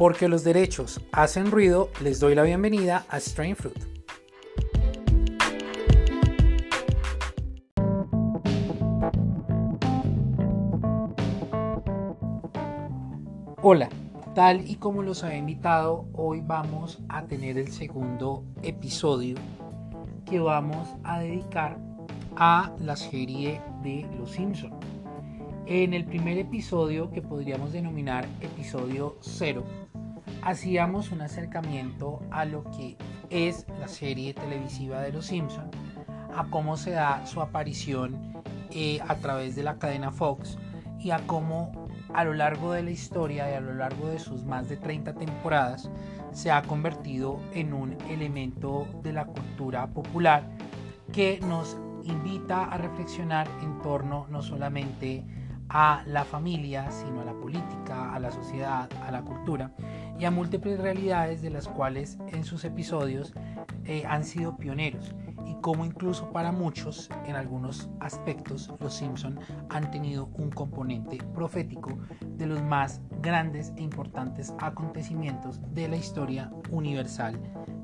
Porque los derechos hacen ruido, les doy la bienvenida a Strain Fruit. Hola, tal y como los había invitado, hoy vamos a tener el segundo episodio que vamos a dedicar a la serie de Los Simpson. En el primer episodio, que podríamos denominar episodio 0, hacíamos un acercamiento a lo que es la serie televisiva de Los Simpson, a cómo se da su aparición eh, a través de la cadena Fox y a cómo a lo largo de la historia y a lo largo de sus más de 30 temporadas se ha convertido en un elemento de la cultura popular que nos invita a reflexionar en torno no solamente a la familia, sino a la política, a la sociedad, a la cultura y a múltiples realidades de las cuales en sus episodios eh, han sido pioneros y como incluso para muchos en algunos aspectos los Simpson han tenido un componente profético de los más grandes e importantes acontecimientos de la historia universal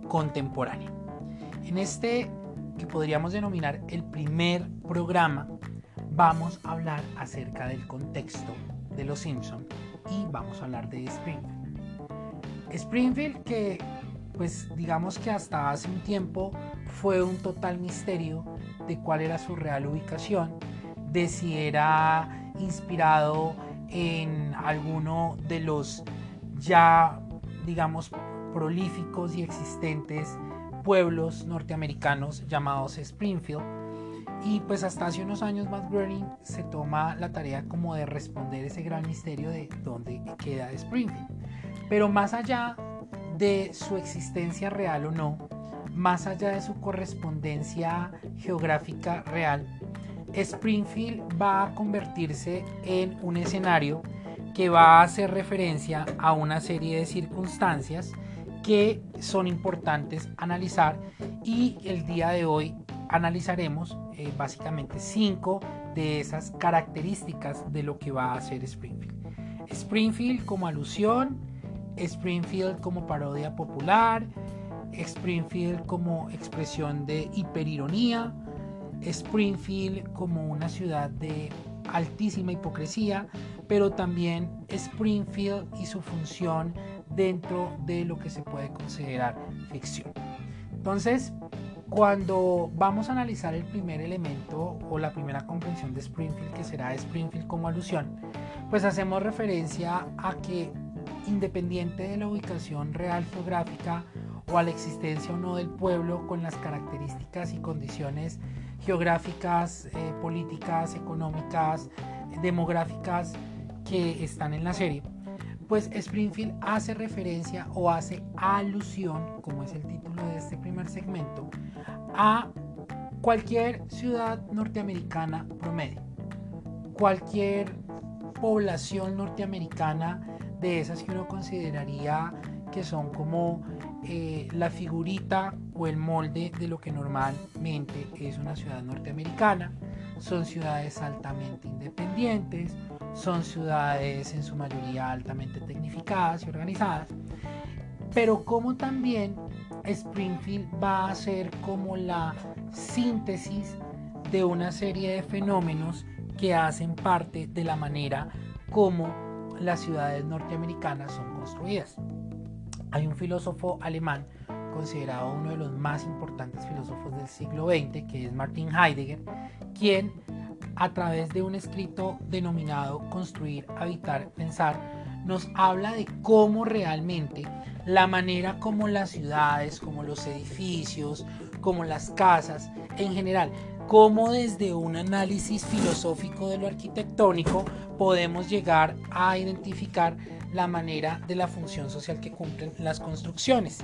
contemporánea. En este que podríamos denominar el primer programa, vamos a hablar acerca del contexto de Los Simpson y vamos a hablar de Springfield. Springfield que pues digamos que hasta hace un tiempo fue un total misterio de cuál era su real ubicación, de si era inspirado en alguno de los ya digamos prolíficos y existentes pueblos norteamericanos llamados Springfield. Y pues hasta hace unos años más Groening se toma la tarea como de responder ese gran misterio de dónde queda Springfield. Pero más allá de su existencia real o no, más allá de su correspondencia geográfica real, Springfield va a convertirse en un escenario que va a hacer referencia a una serie de circunstancias que son importantes analizar y el día de hoy analizaremos eh, básicamente cinco de esas características de lo que va a hacer Springfield. Springfield como alusión, Springfield como parodia popular, Springfield como expresión de hiperironía, Springfield como una ciudad de altísima hipocresía, pero también Springfield y su función dentro de lo que se puede considerar ficción. Entonces, cuando vamos a analizar el primer elemento o la primera comprensión de Springfield, que será Springfield como alusión, pues hacemos referencia a que independiente de la ubicación real geográfica o a la existencia o no del pueblo con las características y condiciones geográficas, eh, políticas, económicas, demográficas que están en la serie, pues Springfield hace referencia o hace alusión, como es el título de este primer segmento, a cualquier ciudad norteamericana promedio, cualquier población norteamericana de esas que uno consideraría que son como eh, la figurita o el molde de lo que normalmente es una ciudad norteamericana. Son ciudades altamente independientes, son ciudades en su mayoría altamente tecnificadas y organizadas, pero como también Springfield va a ser como la síntesis de una serie de fenómenos que hacen parte de la manera como las ciudades norteamericanas son construidas. Hay un filósofo alemán considerado uno de los más importantes filósofos del siglo XX, que es Martin Heidegger, quien a través de un escrito denominado Construir, Habitar, Pensar, nos habla de cómo realmente la manera como las ciudades, como los edificios, como las casas en general, cómo desde un análisis filosófico de lo arquitectónico podemos llegar a identificar la manera de la función social que cumplen las construcciones.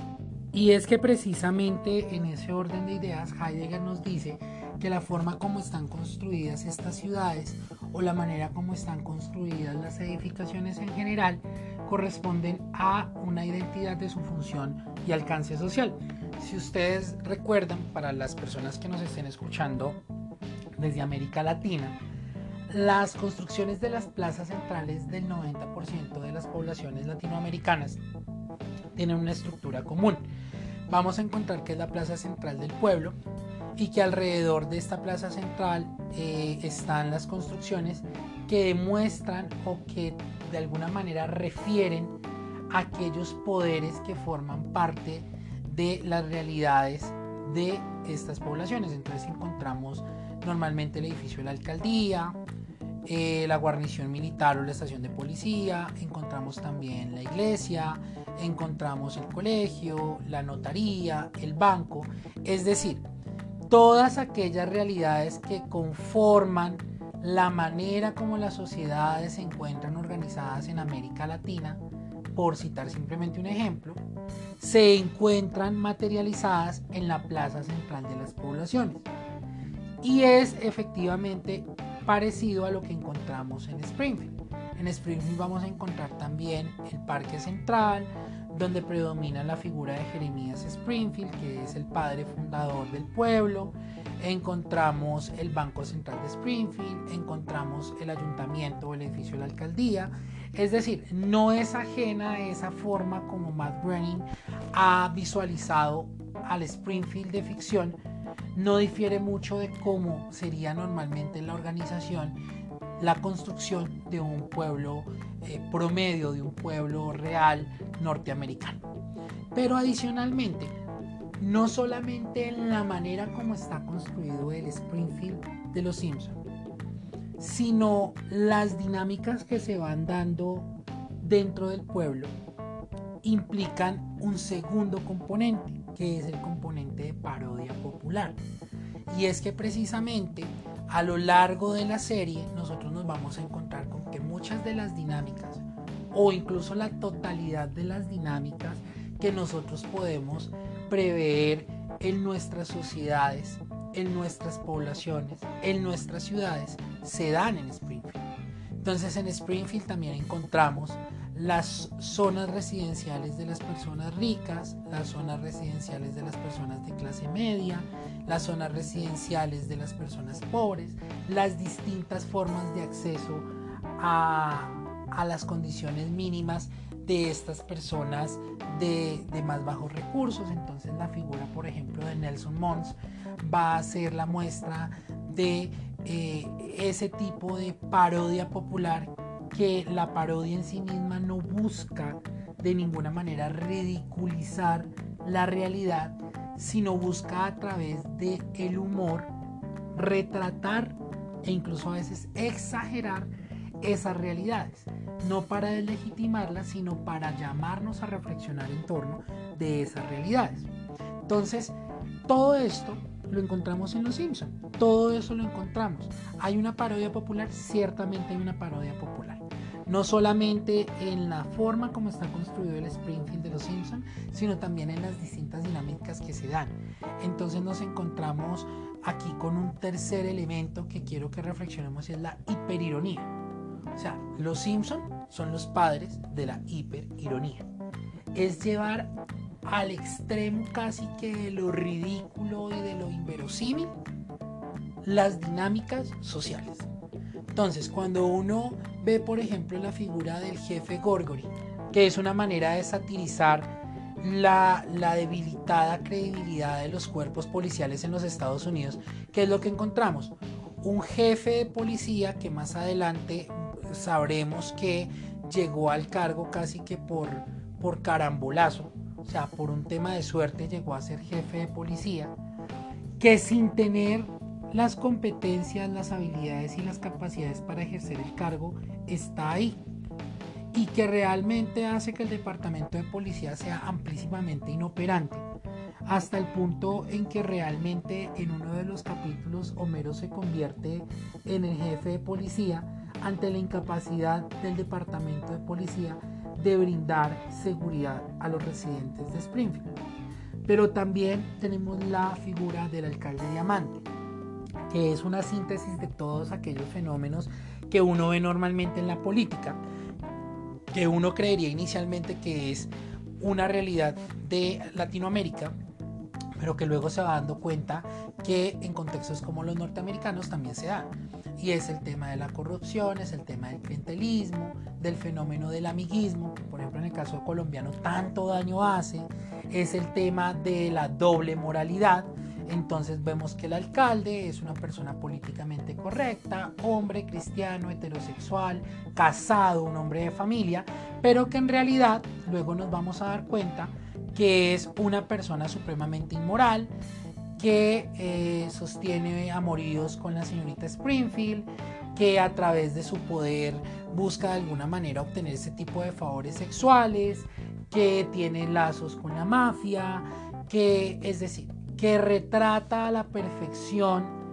Y es que precisamente en ese orden de ideas Heidegger nos dice que la forma como están construidas estas ciudades o la manera como están construidas las edificaciones en general corresponden a una identidad de su función y alcance social. Si ustedes recuerdan, para las personas que nos estén escuchando desde América Latina, las construcciones de las plazas centrales del 90% de las poblaciones latinoamericanas tienen una estructura común. Vamos a encontrar que es la plaza central del pueblo y que alrededor de esta plaza central eh, están las construcciones que demuestran o que de alguna manera refieren aquellos poderes que forman parte de las realidades de estas poblaciones. Entonces encontramos normalmente el edificio de la alcaldía, eh, la guarnición militar o la estación de policía, encontramos también la iglesia, encontramos el colegio, la notaría, el banco, es decir, todas aquellas realidades que conforman la manera como las sociedades se encuentran organizadas en América Latina, por citar simplemente un ejemplo, se encuentran materializadas en la plaza central de las poblaciones. Y es efectivamente parecido a lo que encontramos en Springfield. En Springfield vamos a encontrar también el Parque Central, donde predomina la figura de Jeremías Springfield, que es el padre fundador del pueblo. Encontramos el Banco Central de Springfield, encontramos el ayuntamiento o el edificio de la alcaldía. Es decir, no es ajena a esa forma como Matt Groening ha visualizado al Springfield de ficción, no difiere mucho de cómo sería normalmente la organización, la construcción de un pueblo eh, promedio, de un pueblo real norteamericano. Pero adicionalmente, no solamente en la manera como está construido el Springfield de los Simpsons, sino las dinámicas que se van dando dentro del pueblo implican un segundo componente, que es el componente de parodia popular. Y es que precisamente a lo largo de la serie nosotros nos vamos a encontrar con que muchas de las dinámicas o incluso la totalidad de las dinámicas que nosotros podemos prever en nuestras sociedades, en nuestras poblaciones, en nuestras ciudades, se dan en Springfield. Entonces en Springfield también encontramos las zonas residenciales de las personas ricas, las zonas residenciales de las personas de clase media, las zonas residenciales de las personas pobres, las distintas formas de acceso a, las condiciones mínimas de estas personas de, más bajos recursos. Entonces la figura, por ejemplo, de Nelson Mons va a ser la muestra de eh, ese tipo de parodia popular que la parodia en sí misma no busca de ninguna manera ridiculizar la realidad, sino busca a través de el humor retratar e incluso a veces exagerar esas realidades, no para deslegitimarlas, sino para llamarnos a reflexionar en torno de esas realidades. Entonces, todo esto lo encontramos en Los Simpson. Todo eso lo encontramos. ¿Hay una parodia popular? Ciertamente hay una parodia popular. No solamente en la forma como está construido el Springfield de Los Simpson, sino también en las distintas dinámicas que se dan. Entonces nos encontramos aquí con un tercer elemento que quiero que reflexionemos y es la hiperironía. O sea, Los Simpson son los padres de la hiperironía. Es llevar al extremo casi que de lo ridículo y de lo inverosímil las dinámicas sociales. Entonces, cuando uno ve, por ejemplo, la figura del jefe Gorgory, que es una manera de satirizar la, la, debilitada credibilidad de los cuerpos policiales en los Estados Unidos, ¿qué es lo que encontramos? Un jefe de policía que más adelante sabremos que llegó al cargo casi que por, por carambolazo, o sea, por un tema de suerte llegó a ser jefe de policía, que sin tener las competencias, las habilidades y las capacidades para ejercer el cargo está ahí. Y que realmente hace que el departamento de policía sea amplísimamente inoperante hasta el punto en que realmente en uno de los capítulos Homero se convierte en el jefe de policía ante la incapacidad del departamento de policía de brindar seguridad a los residentes de Springfield. Pero también tenemos la figura del alcalde diamante, que es una síntesis de todos aquellos fenómenos que uno ve normalmente en la política, que uno creería inicialmente que es una realidad de Latinoamérica, pero que luego se va dando cuenta que en contextos como los norteamericanos también se da. Y es el tema de la corrupción, es el tema del clientelismo, del fenómeno del amiguismo, que por ejemplo en el caso colombiano tanto daño hace, es el tema de la doble moralidad. Entonces vemos que el alcalde es una persona políticamente correcta, hombre, cristiano, heterosexual, casado, un hombre de familia, pero que en realidad luego nos vamos a dar cuenta que es una persona supremamente inmoral, que eh, sostiene amoríos con la señorita Springfield, que a través de su poder busca de alguna manera obtener ese tipo de favores sexuales, que tiene lazos con la mafia, que es decir, que retrata a la perfección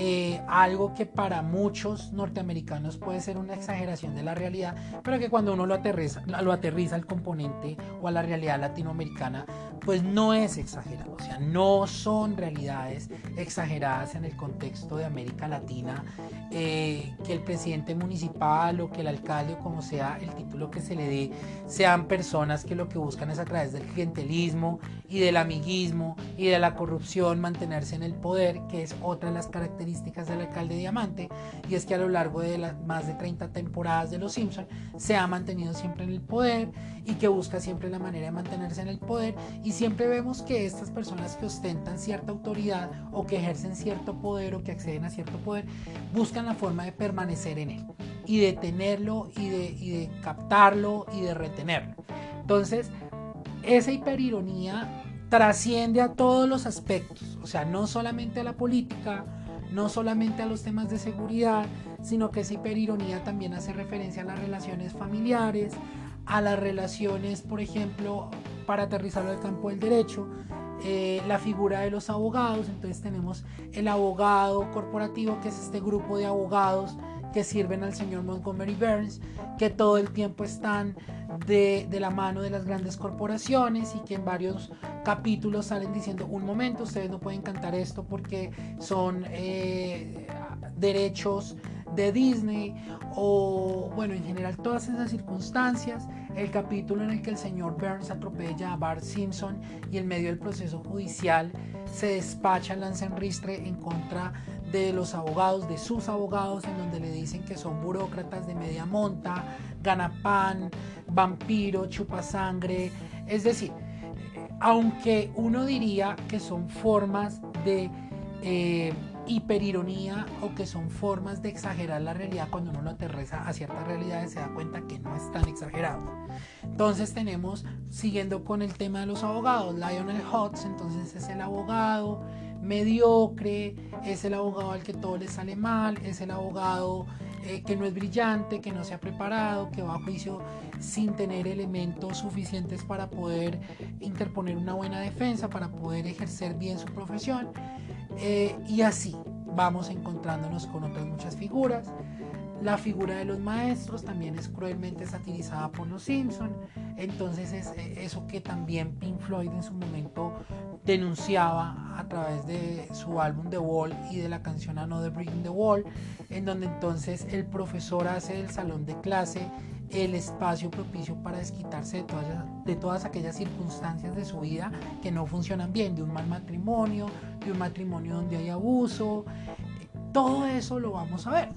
eh, algo que para muchos norteamericanos puede ser una exageración de la realidad, pero que cuando uno lo aterriza, lo aterriza al componente o a la realidad latinoamericana, pues no es exagerado, o sea, no son realidades exageradas en el contexto de América Latina, eh, que el presidente municipal o que el alcalde o como sea el título que se le dé, sean personas que lo que buscan es a través del clientelismo y del amiguismo y de la corrupción mantenerse en el poder, que es otra de las características del alcalde Diamante, y es que a lo largo de las más de 30 temporadas de Los Simpson se ha mantenido siempre en el poder y que busca siempre la manera de mantenerse en el poder siempre vemos que estas personas que ostentan cierta autoridad o que ejercen cierto poder o que acceden a cierto poder buscan la forma de permanecer en él y de tenerlo y de, captarlo y de retenerlo. Entonces, esa hiperironía trasciende a todos los aspectos, o sea, no solamente a la política, no solamente a los temas de seguridad, sino que esa hiperironía también hace referencia a las relaciones familiares, a las relaciones, por ejemplo, para aterrizarlo al campo del derecho, eh, la figura de los abogados, entonces tenemos el abogado corporativo, que es este grupo de abogados que sirven al señor Montgomery Burns, que todo el tiempo están de, la mano de las grandes corporaciones y que en varios capítulos salen diciendo, un momento, ustedes no pueden cantar esto porque son eh, derechos de Disney o bueno, en general todas esas circunstancias, el capítulo en el que el señor Burns atropella a Bart Simpson y en medio del proceso judicial se despacha Lance Enristre en contra de los abogados, de sus abogados, en donde le dicen que son burócratas de media monta, ganapan, vampiro, chupasangre. Es decir, aunque uno diría que son formas de eh, hiperironía o que son formas de exagerar la realidad, cuando uno lo aterriza a ciertas realidades se da cuenta que no es tan exagerado. Entonces tenemos, siguiendo con el tema de los abogados, Lionel Hutz, entonces es el abogado mediocre, es el abogado al que todo le sale mal, es el abogado eh, que no es brillante, que no se ha preparado, que va a juicio sin tener elementos suficientes para poder interponer una buena defensa, para poder ejercer bien su profesión. Eh, y así vamos encontrándonos con otras muchas figuras. La figura de los maestros también es cruelmente satirizada por los Simpson. Entonces es eh, eso que también Pink Floyd en su momento denunciaba a través de su álbum The Wall y de la canción Another Brick in the Wall, en donde entonces el profesor hace del salón de clase el espacio propicio para desquitarse de todas, de todas aquellas circunstancias de su vida que no funcionan bien, de un mal matrimonio, de un matrimonio donde hay abuso, todo eso lo vamos a ver.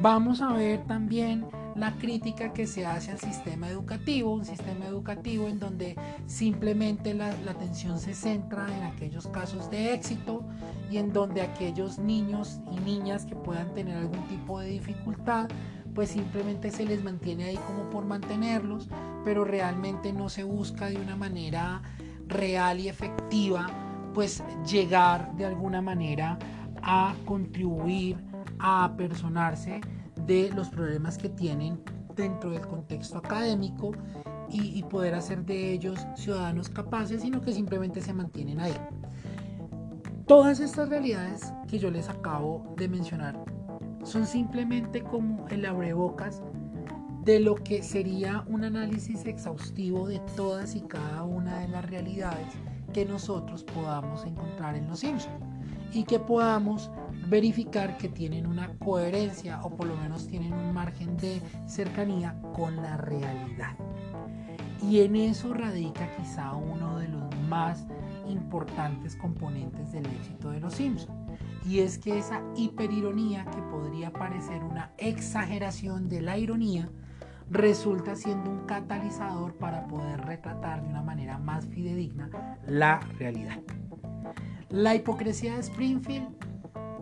Vamos a ver también la crítica que se hace al sistema educativo, un sistema educativo en donde simplemente la, atención se centra en aquellos casos de éxito y en donde aquellos niños y niñas que puedan tener algún tipo de dificultad, pues simplemente se les mantiene ahí como por mantenerlos, pero realmente no se busca de una manera real y efectiva, pues llegar de alguna manera a contribuir a apersonarse de los problemas que tienen dentro del contexto académico y, poder hacer de ellos ciudadanos capaces, sino que simplemente se mantienen ahí. Todas estas realidades que yo les acabo de mencionar son simplemente como el abrebocas de lo que sería un análisis exhaustivo de todas y cada una de las realidades que nosotros podamos encontrar en los Simpsons y que podamos verificar que tienen una coherencia o por lo menos tienen un margen de cercanía con la realidad. Y en eso radica quizá uno de los más importantes componentes del éxito de los Simpsons. Y es que esa hiperironía, que podría parecer una exageración de la ironía, resulta siendo un catalizador para poder retratar de una manera más fidedigna la realidad. La hipocresía de Springfield,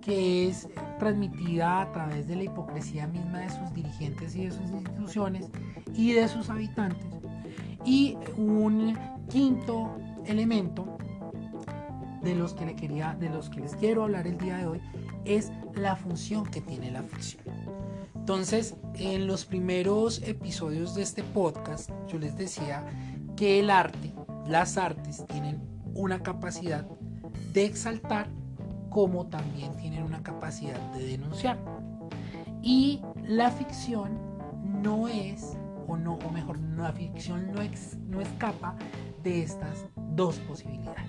que es transmitida a través de la hipocresía misma de sus dirigentes y de sus instituciones y de sus habitantes. Y un quinto elemento de los que, le quería, de los que les quiero hablar el día de hoy es la función que tiene la ficción. Entonces, en los primeros episodios de este podcast, yo les decía que el arte, las artes, tienen una capacidad de exaltar como también tienen una capacidad de denunciar. Y la ficción no es, o, no, o mejor, la ficción no, no escapa de estas dos posibilidades.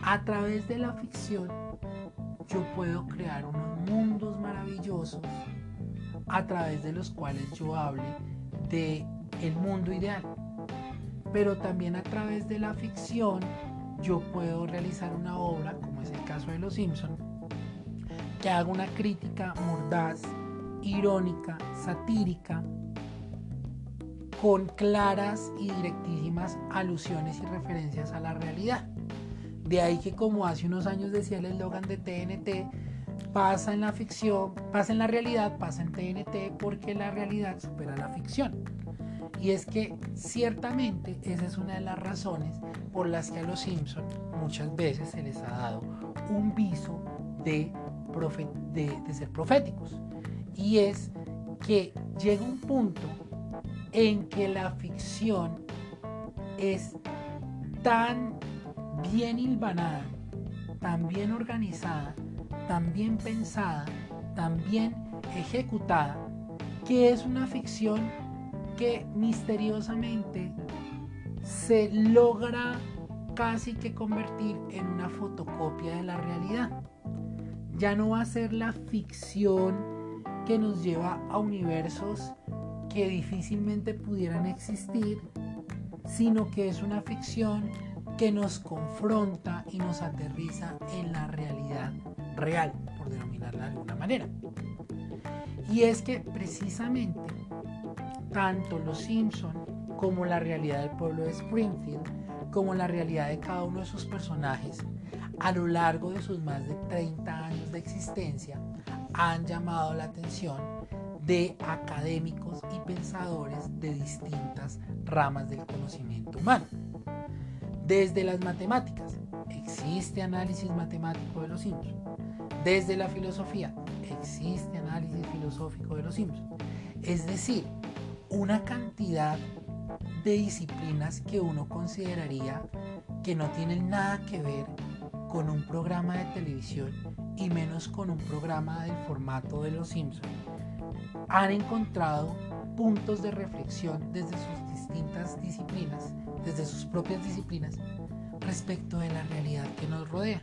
A través de la ficción yo puedo crear unos mundos maravillosos a través de los cuales yo hable de el mundo ideal. Pero también a través de la ficción yo puedo realizar una obra, como es el caso de Los Simpson, que haga una crítica mordaz, irónica, satírica, con claras y directísimas alusiones y referencias a la realidad. De ahí que como hace unos años decía el eslogan de TNT, pasa en la ficción, pasa en la realidad, pasa en TNT porque la realidad supera la ficción. Y es que ciertamente esa es una de las razones por las que a los Simpson muchas veces se les ha dado un viso de, ser proféticos. Y es que llega un punto en que la ficción es tan bien hilvanada, tan bien organizada, tan bien pensada, tan bien ejecutada, que es una ficción que misteriosamente se logra casi que convertir en una fotocopia de la realidad. Ya no va a ser la ficción que nos lleva a universos que difícilmente pudieran existir, sino que es una ficción que nos confronta y nos aterriza en la realidad real, por denominarla de alguna manera. Y es que precisamente tanto los Simpson como la realidad del pueblo de Springfield, como la realidad de cada uno de sus personajes, a lo largo de sus más de 30 años de existencia, han llamado la atención de académicos y pensadores de distintas ramas del conocimiento humano. Desde las matemáticas, existe análisis matemático de los Simpsons. Desde la filosofía, existe análisis filosófico de los Simpsons. Es decir, una cantidad de disciplinas que uno consideraría que no tienen nada que ver con un programa de televisión y menos con un programa del formato de Los Simpsons, han encontrado puntos de reflexión desde sus distintas disciplinas desde sus propias disciplinas respecto de la realidad que nos rodea.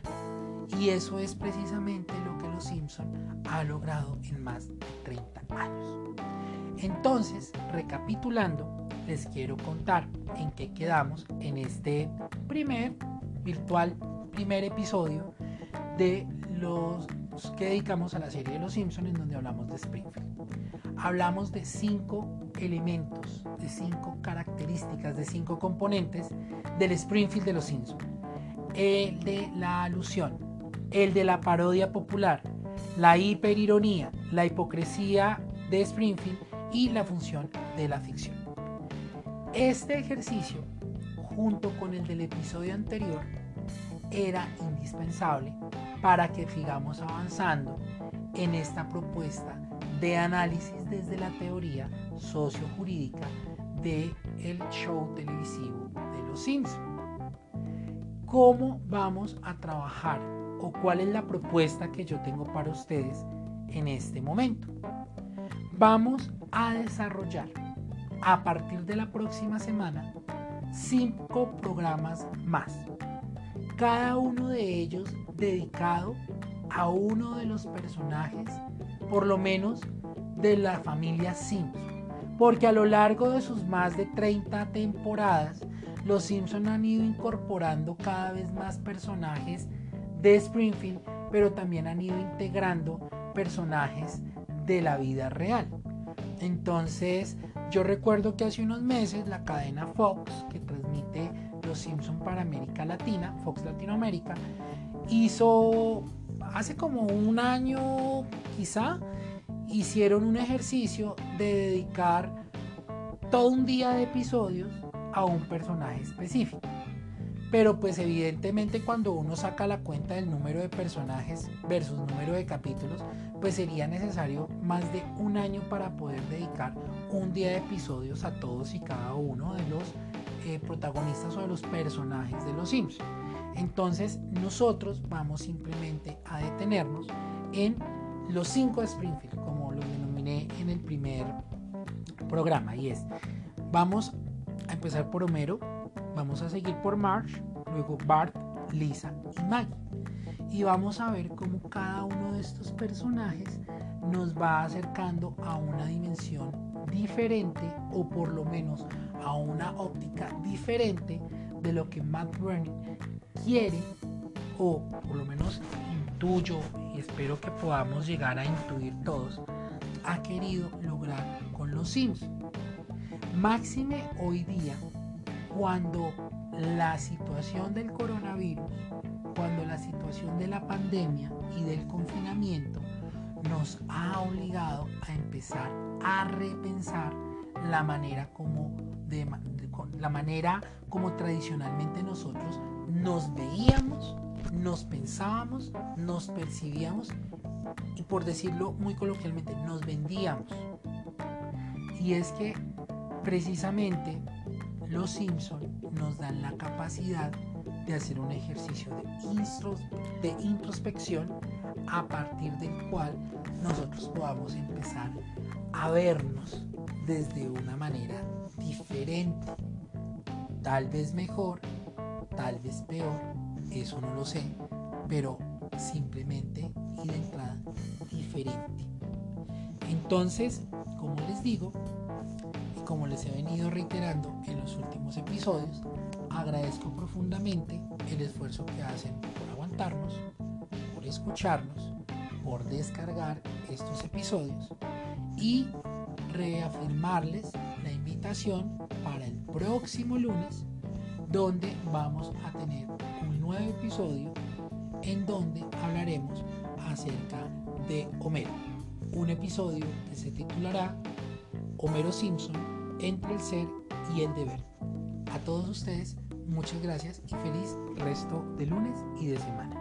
Y eso es precisamente lo que los Simpson ha logrado en más de 30 años. Entonces, recapitulando, les quiero contar en qué quedamos en este primer virtual, primer episodio de los que dedicamos a la serie de Los Simpson en donde hablamos de Springfield. Hablamos de cinco elementos, de cinco características, de cinco componentes del Springfield de Los Simpson. El de la alusión, el de la parodia popular, la hiperironía, la hipocresía de Springfield y la función de la ficción. Este ejercicio, junto con el del episodio anterior, era indispensable para que sigamos avanzando en esta propuesta de análisis desde la teoría sociojurídica de el show televisivo de los Sims. ¿Cómo vamos a trabajar o cuál es la propuesta que yo tengo para ustedes en este momento? Vamos a desarrollar a partir de la próxima semana cinco programas más cada uno de ellos dedicado a uno de los personajes, por lo menos de la familia Simpson. Porque a lo largo de sus más de 30 temporadas, los Simpson han ido incorporando cada vez más personajes de Springfield, pero también han ido integrando personajes de la vida real. Entonces, yo recuerdo que hace unos meses la cadena Fox, que transmite Los Simpson para América Latina, Fox Latinoamérica, hizo hace como un año quizá, hicieron un ejercicio de dedicar todo un día de episodios a un personaje específico. Pero pues evidentemente cuando uno saca la cuenta del número de personajes versus número de capítulos, pues sería necesario más de un año para poder dedicar un día de episodios a todos y cada uno de los eh, protagonistas o de los personajes de los Sims. Entonces nosotros vamos simplemente a detenernos en los cinco Springfield, como lo denominé en el primer programa, y es, vamos a empezar por Homero, Vamos a seguir por Marge, luego Bart, Lisa y Maggie. Y vamos a ver cómo cada uno de estos personajes nos va acercando a una dimensión diferente o por lo menos a una óptica diferente de lo que Matt Groening quiere o por lo menos intuyo y espero que podamos llegar a intuir todos ha querido lograr con los Sims. Máxime hoy día cuando la situación del coronavirus, cuando la situación de la pandemia y del confinamiento nos ha obligado a empezar a repensar la manera como la manera como tradicionalmente nosotros nos veíamos, nos pensábamos, nos percibíamos y por decirlo muy coloquialmente nos vendíamos. Y es que precisamente los Simpson nos dan la capacidad de hacer un ejercicio de, de introspección a partir del cual nosotros podamos empezar a vernos desde una manera diferente, tal vez mejor, tal vez peor, eso no lo sé, pero simplemente y de entrada diferente. Entonces, como les digo, como les he venido reiterando en los últimos episodios, agradezco profundamente el esfuerzo que hacen por aguantarnos, por escucharnos, por descargar estos episodios y reafirmarles la invitación para el próximo lunes donde vamos a tener un nuevo episodio en donde hablaremos acerca de Homero. Un episodio que se titulará Homero Simpson entre el ser y el deber. A todos ustedes, muchas gracias y feliz resto de lunes y de semana.